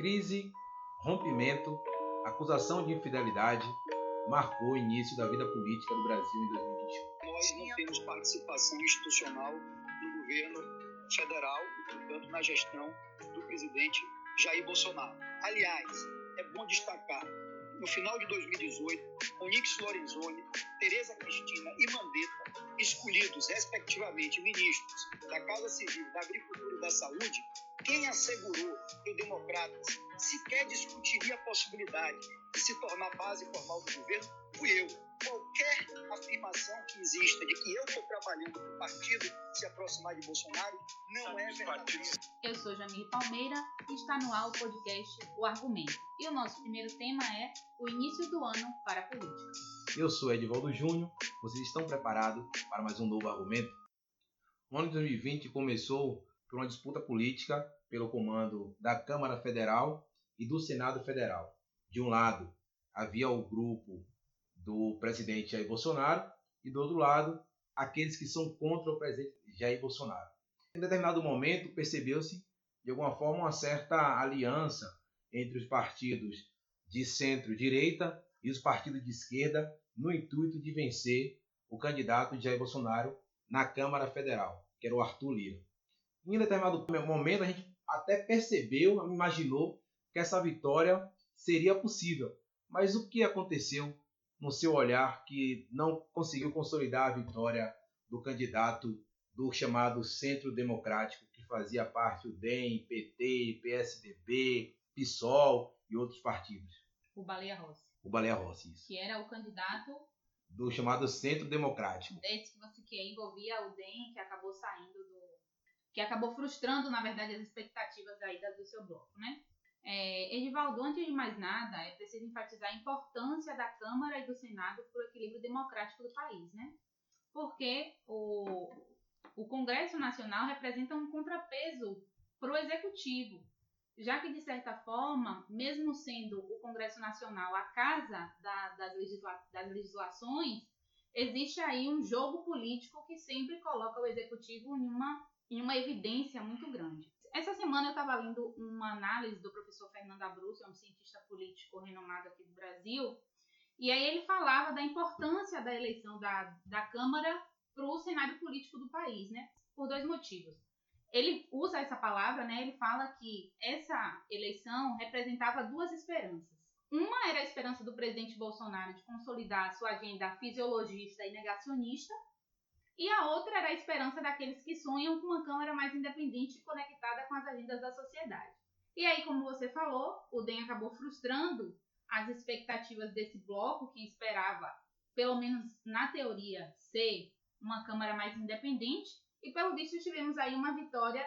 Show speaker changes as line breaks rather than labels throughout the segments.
Crise, rompimento, acusação de infidelidade marcou o início da vida política do Brasil em 2021.
Nós não temos participação institucional no governo federal e, portanto, na gestão do presidente Jair Bolsonaro. Aliás, é bom destacar no final de 2018, Onyx Lorenzoni, Tereza Cristina e Mandetta, escolhidos respectivamente ministros da Casa Civil, da Agricultura e da Saúde, quem assegurou que o Democratas sequer discutiria a possibilidade de se tornar base formal do governo fui eu. Qualquer afirmação que exista de que eu estou trabalhando para o partido se aproximar de Bolsonaro não é verdadeira.
Eu sou Jamir Palmeira e está no ar o podcast O Argumento. E o nosso primeiro tema é o início do ano para a política.
Eu sou Edivaldo Júnior. Vocês estão preparados para mais um novo argumento? O ano de 2020 começou por uma disputa política pelo comando da Câmara Federal e do Senado Federal. De um lado, havia o grupo do presidente Jair Bolsonaro e do outro lado aqueles que são contra o presidente Jair Bolsonaro. Em determinado momento percebeu-se de alguma forma uma certa aliança entre os partidos de centro-direita e os partidos de esquerda no intuito de vencer o candidato Jair Bolsonaro na Câmara Federal, que era o Arthur Lira. Em determinado momento a gente até percebeu, imaginou que essa vitória seria possível. Mas o que aconteceu no seu olhar que não conseguiu consolidar a vitória do candidato do chamado Centro Democrático, que fazia parte do DEM, PT, PSDB, PSOL e outros partidos.
O Baleia Rossi.
O Baleia Rossi, isso.
Que era o candidato
do chamado Centro Democrático.
Desse que você que envolvia o DEM, que acabou saindo do que acabou frustrando, na verdade, as expectativas aí do seu bloco, né? Edivaldo, antes de mais nada, é preciso enfatizar a importância da Câmara e do Senado para o equilíbrio democrático do país, né? Porque o, o Congresso Nacional representa um contrapeso para o Executivo, já que, de certa forma, mesmo sendo o Congresso Nacional a casa da, das, legisla, das legislações, existe aí um jogo político que sempre coloca o Executivo em uma, em uma evidência muito grande. Essa semana eu estava lendo uma análise do professor Fernando Abruzzo, é um cientista político renomado aqui do Brasil, e aí ele falava da importância da eleição da, da Câmara para o cenário político do país, né? Por dois motivos. Ele usa essa palavra, né? Ele fala que essa eleição representava duas esperanças. Uma era a esperança do presidente Bolsonaro de consolidar sua agenda fisiologista e negacionista, e a outra era a esperança daqueles que sonham com uma Câmara mais independente e conectada com as agendas da sociedade. E aí, como você falou, o DEM acabou frustrando as expectativas desse bloco, que esperava, pelo menos na teoria, ser uma Câmara mais independente, e pelo visto tivemos aí uma vitória,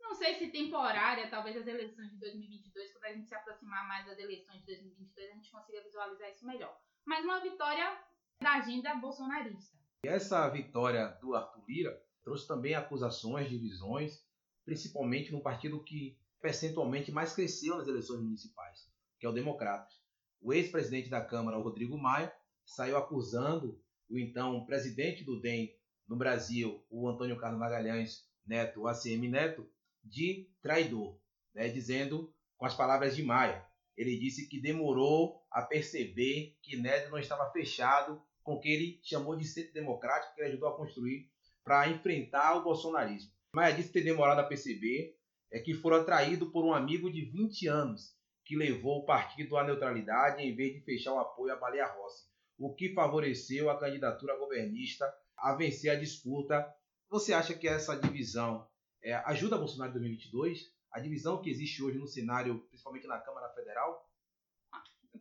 não sei se temporária, talvez as eleições de 2022, quando a gente se aproximar mais das eleições de 2022, a gente consiga visualizar isso melhor. Mas uma vitória da agenda bolsonarista.
E essa vitória do Arthur Lira trouxe também acusações, divisões, principalmente no partido que percentualmente mais cresceu nas eleições municipais, que é o Democratas. O ex-presidente da Câmara, o Rodrigo Maia, saiu acusando o então presidente do DEM no Brasil, o Antônio Carlos Magalhães Neto, o ACM Neto, de traidor, né, dizendo, com as palavras de Maia, ele disse que demorou a perceber que Neto não estava fechado com que ele chamou de centro democrático, que ele ajudou a construir para enfrentar o bolsonarismo. Maia disse ter demorado a perceber é que foram atraídos por um amigo de 20 anos que levou o partido à neutralidade em vez de fechar o apoio à Baleia Rossi, o que favoreceu a candidatura governista a vencer a disputa. Você acha que essa divisão é, ajuda Bolsonaro em 2022? A divisão que existe hoje no cenário, principalmente na Câmara Federal?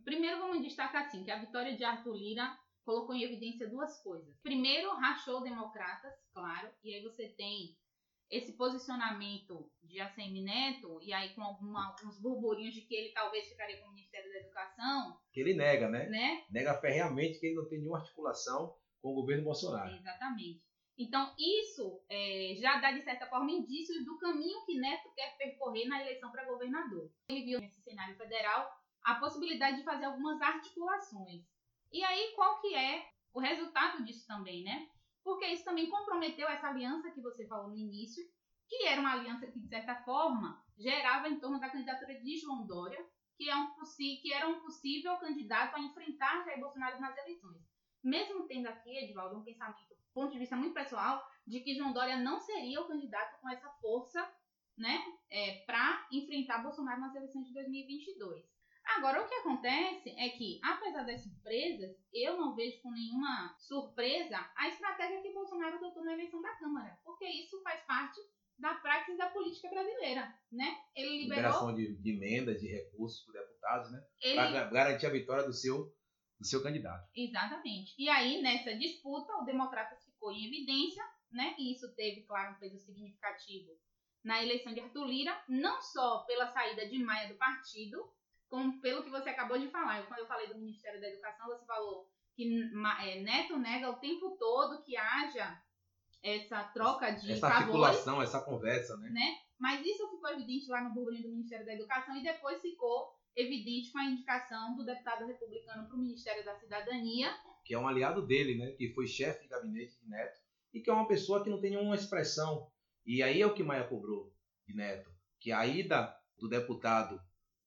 Primeiro vamos destacar assim, que a vitória de Arthur Lira colocou em evidência duas coisas. Primeiro, rachou democratas, claro, e aí você tem esse posicionamento de ACM Neto, e aí com alguma, alguns burburinhos de que ele talvez ficaria com o Ministério da Educação.
Que ele nega, né?
né?
Nega ferreamente que ele não tem nenhuma articulação com o governo Bolsonaro.
Exatamente. Então, isso é, já dá, de certa forma, indícios do caminho que Neto quer percorrer na eleição para governador. Ele viu nesse cenário federal a possibilidade de fazer algumas articulações. E aí, qual que é o resultado disso também, né? Porque isso também comprometeu essa aliança que você falou no início, que era uma aliança que, de certa forma, gerava em torno da candidatura de João Dória, que, é um, que era um possível candidato a enfrentar Jair Bolsonaro nas eleições. Mesmo tendo aqui, Edvaldo, um pensamento, ponto de vista muito pessoal, de que João Dória não seria o candidato com essa força né, é, para enfrentar Bolsonaro nas eleições de 2022. Agora, o que acontece é que, apesar das surpresas, eu não vejo com nenhuma surpresa a estratégia que Bolsonaro adotou na eleição da Câmara, porque isso faz parte da prática da política brasileira, né?
Ele liberou... Liberação de, de emendas, de recursos para deputados, né? Ele... Para garantir a vitória do seu, do seu candidato.
Exatamente. E aí, nessa disputa, o Democratas ficou em evidência, né? E isso teve, claro, um peso significativo na eleição de Arthur Lira, não só pela saída de Maia do partido, como pelo que você acabou de falar. Quando eu falei do Ministério da Educação, você falou que é, Neto nega o tempo todo que haja essa troca de
essa favores, articulação, essa conversa, né?
né? Mas isso ficou evidente lá no burburinho do Ministério da Educação e depois ficou evidente com a indicação do deputado republicano para o Ministério da Cidadania.
Que é um aliado dele, né? Que foi chefe de gabinete de Neto e que é uma pessoa que não tem nenhuma expressão. E aí é o que Maia cobrou de Neto, que a ida do deputado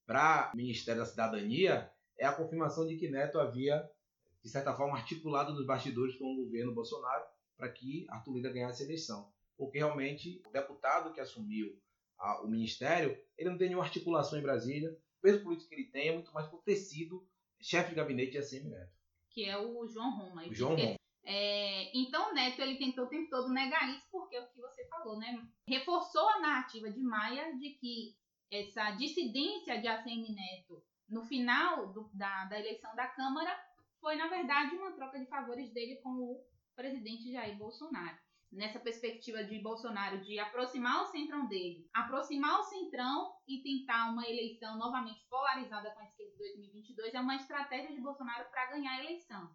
para o Ministério da Cidadania é a confirmação de que Neto havia, de certa forma, articulado nos bastidores com o governo Bolsonaro para que Arthur Lira ganhasse a eleição. Porque realmente o deputado que assumiu a, o ministério, ele não tem nenhuma articulação em Brasília. O peso político que ele tem é muito mais por ter sido chefe de gabinete de ACM Neto.
Que é o João Roma.
O João Roma.
É, então, Neto ele tentou o tempo todo negar isso, porque é o que você falou, né? Reforçou a narrativa de Maia de que essa dissidência de ACM Neto no final do, da, da eleição da Câmara foi, na verdade, uma troca de favores dele com o presidente Jair Bolsonaro. Nessa perspectiva de Bolsonaro de aproximar o centrão dele, aproximar o centrão e tentar uma eleição novamente polarizada com a esquerda de 2022 é uma estratégia de Bolsonaro para ganhar a eleição.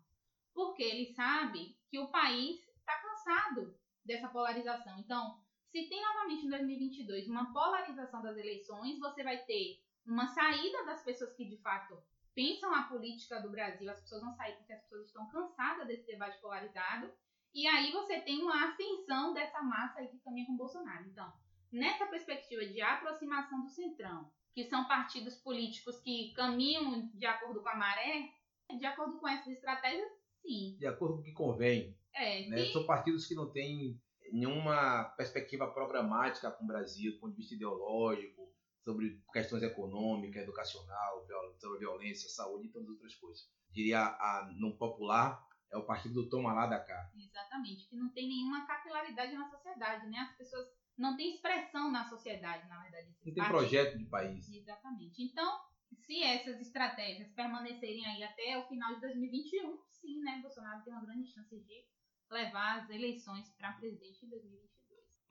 Porque ele sabe que o país está cansado dessa polarização. Então, se tem novamente em 2022 uma polarização das eleições, você vai ter uma saída das pessoas que de fato pensam a política do Brasil, as pessoas vão sair porque as pessoas estão cansadas desse debate polarizado. E aí você tem uma ascensão dessa massa aí que caminha com Bolsonaro. Então, nessa perspectiva de aproximação do Centrão, que são partidos políticos que caminham de acordo com a maré, de acordo com essas estratégias, sim.
De acordo com o que convém.
É,
né? São partidos que não têm nenhuma perspectiva programática com o Brasil, do ponto de vista ideológico, sobre questões econômicas, educacional, sobre violência, saúde e tantas outras coisas. Diria, a, no popular, é o partido do toma lá da cá.
Exatamente, que não tem nenhuma capilaridade na sociedade, né? As pessoas não têm expressão na sociedade, na verdade.
Não tem projeto de país.
Exatamente. Então, se essas estratégias permanecerem aí até o final de 2021, sim, né? Bolsonaro tem uma grande chance de levar as eleições para presidente em 2022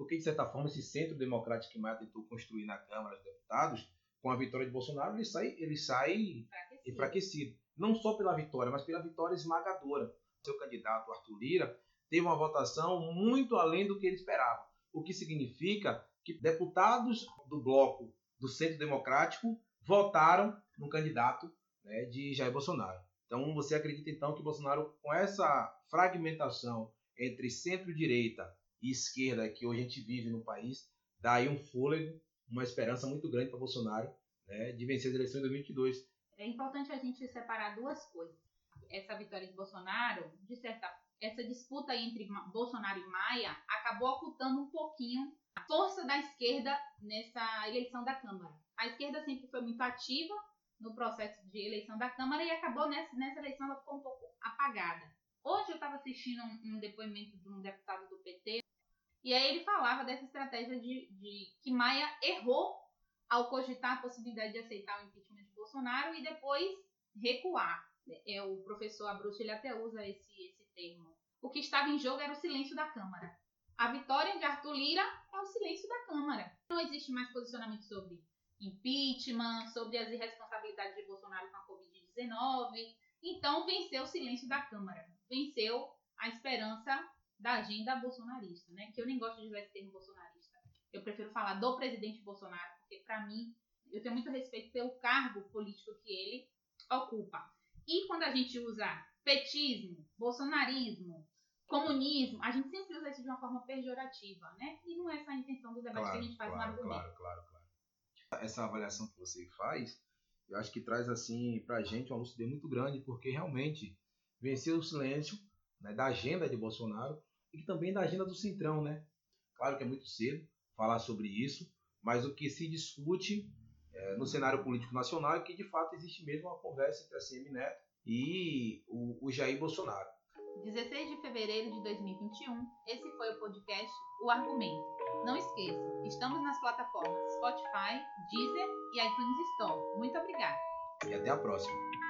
porque, de certa forma, esse centro democrático que Maia tentou construir na Câmara dos Deputados, com a vitória de Bolsonaro, ele sai, ele sai enfraquecido. enfraquecido. Não só pela vitória, mas pela vitória esmagadora. Seu candidato, Arthur Lira, teve uma votação muito além do que ele esperava. O que significa que deputados do bloco do Centro Democrático votaram no candidato né, de Jair Bolsonaro. Então, você acredita, então, que Bolsonaro, com essa fragmentação entre centro-direita e esquerda que hoje a gente vive no país, dá aí um fôlego, uma esperança muito grande para Bolsonaro né, de vencer as eleições de 2022.
É importante a gente separar duas coisas. Essa vitória de Bolsonaro, de certa essa disputa entre Bolsonaro e Maia acabou ocultando um pouquinho a força da esquerda nessa eleição da Câmara. A esquerda sempre foi muito ativa no processo de eleição da Câmara e acabou nessa, nessa eleição ela ficou um pouco apagada. Hoje eu estava assistindo um, um, depoimento de um deputado do PT e aí ele falava dessa estratégia de, de que Maia errou ao cogitar a possibilidade de aceitar o impeachment de Bolsonaro e depois recuar. É, o professor Abruzzo ele até usa esse, esse termo. O que estava em jogo era o silêncio da Câmara. A vitória de Arthur Lira é o silêncio da Câmara. Não existe mais posicionamento sobre impeachment, sobre as irresponsabilidades de Bolsonaro com a Covid-19. Então venceu o silêncio da Câmara. Venceu a esperança da agenda bolsonarista, né? Que eu nem gosto de usar esse termo bolsonarista. Eu prefiro falar do presidente Bolsonaro, porque para mim eu tenho muito respeito pelo cargo político que ele ocupa. E quando a gente usa petismo, bolsonarismo, comunismo, a gente sempre usa isso de uma forma pejorativa, né? E não é essa a intenção do debate
Claro,
que a gente faz
claro,
no argumento.
claro, claro, claro. Essa avaliação que você faz, eu acho que traz assim pra gente uma lucidez muito grande, porque realmente venceu o silêncio né, da agenda de Bolsonaro e também da agenda do Centrão, né? Claro que é muito cedo falar sobre isso, mas o que se discute é, no cenário político nacional é que de fato existe mesmo uma conversa entre a CM Neto e o, o Jair Bolsonaro.
16 de fevereiro de 2021, esse foi o podcast O Argumento. Não esqueça, estamos nas plataformas Spotify, Deezer e iTunes Store. Muito obrigada!
E até a próxima.